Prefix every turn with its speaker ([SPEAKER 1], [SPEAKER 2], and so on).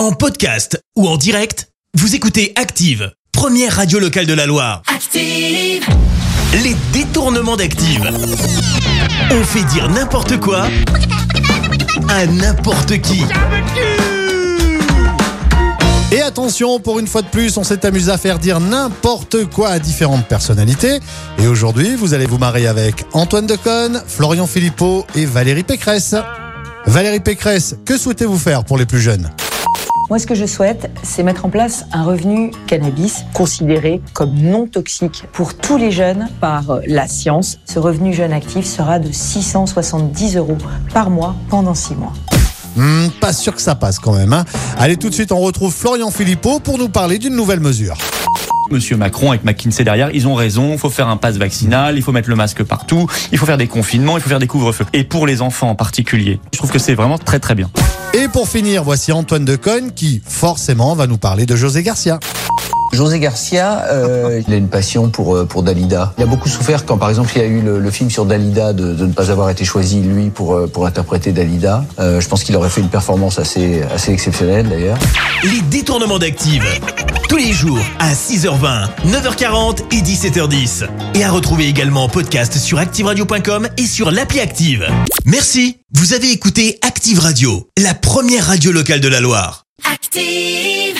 [SPEAKER 1] En podcast ou en direct, vous écoutez Active, première radio locale de la Loire.
[SPEAKER 2] Active.
[SPEAKER 1] Les détournements d'Active. On fait dire n'importe quoi à n'importe qui.
[SPEAKER 3] Et attention, pour une fois de plus, on s'est amusé à faire dire n'importe quoi à différentes personnalités. Et aujourd'hui, vous allez vous marier avec Antoine Deconne, Florian Philippot et Valérie Pécresse. Valérie Pécresse, que souhaitez-vous faire pour les plus jeunes?
[SPEAKER 4] Moi, ce que je souhaite, c'est mettre en place un revenu cannabis considéré comme non toxique pour tous les jeunes par la science. Ce revenu jeune actif sera de 670 euros par mois pendant 6 mois.
[SPEAKER 3] Hmm, Pas sûr que ça passe quand même. Hein. Allez, tout de suite, on retrouve Florian Philippot pour nous parler d'une nouvelle mesure.
[SPEAKER 5] Monsieur Macron avec McKinsey derrière, ils ont raison, il faut faire un pass vaccinal, il faut mettre le masque partout, il faut faire des confinements, il faut faire des couvre-feux. Et pour les enfants en particulier, je trouve que c'est vraiment très très bien.
[SPEAKER 3] Et pour finir, voici Antoine Deconne qui, forcément, va nous parler de José Garcia.
[SPEAKER 6] José Garcia, euh, il a une passion pour, euh, pour Dalida. Il a beaucoup souffert quand, par exemple, il y a eu le, le film sur Dalida de, de ne pas avoir été choisi, lui, pour, euh, pour interpréter Dalida. Euh, je pense qu'il aurait fait une performance assez, assez exceptionnelle, d'ailleurs.
[SPEAKER 1] Les détournements d'Active. Tous les jours à 6h20, 9h40 et 17h10. Et à retrouver également en podcast sur ActiveRadio.com et sur l'appli Active. Merci. Vous avez écouté Active Radio, la première radio locale de la Loire.
[SPEAKER 2] Active.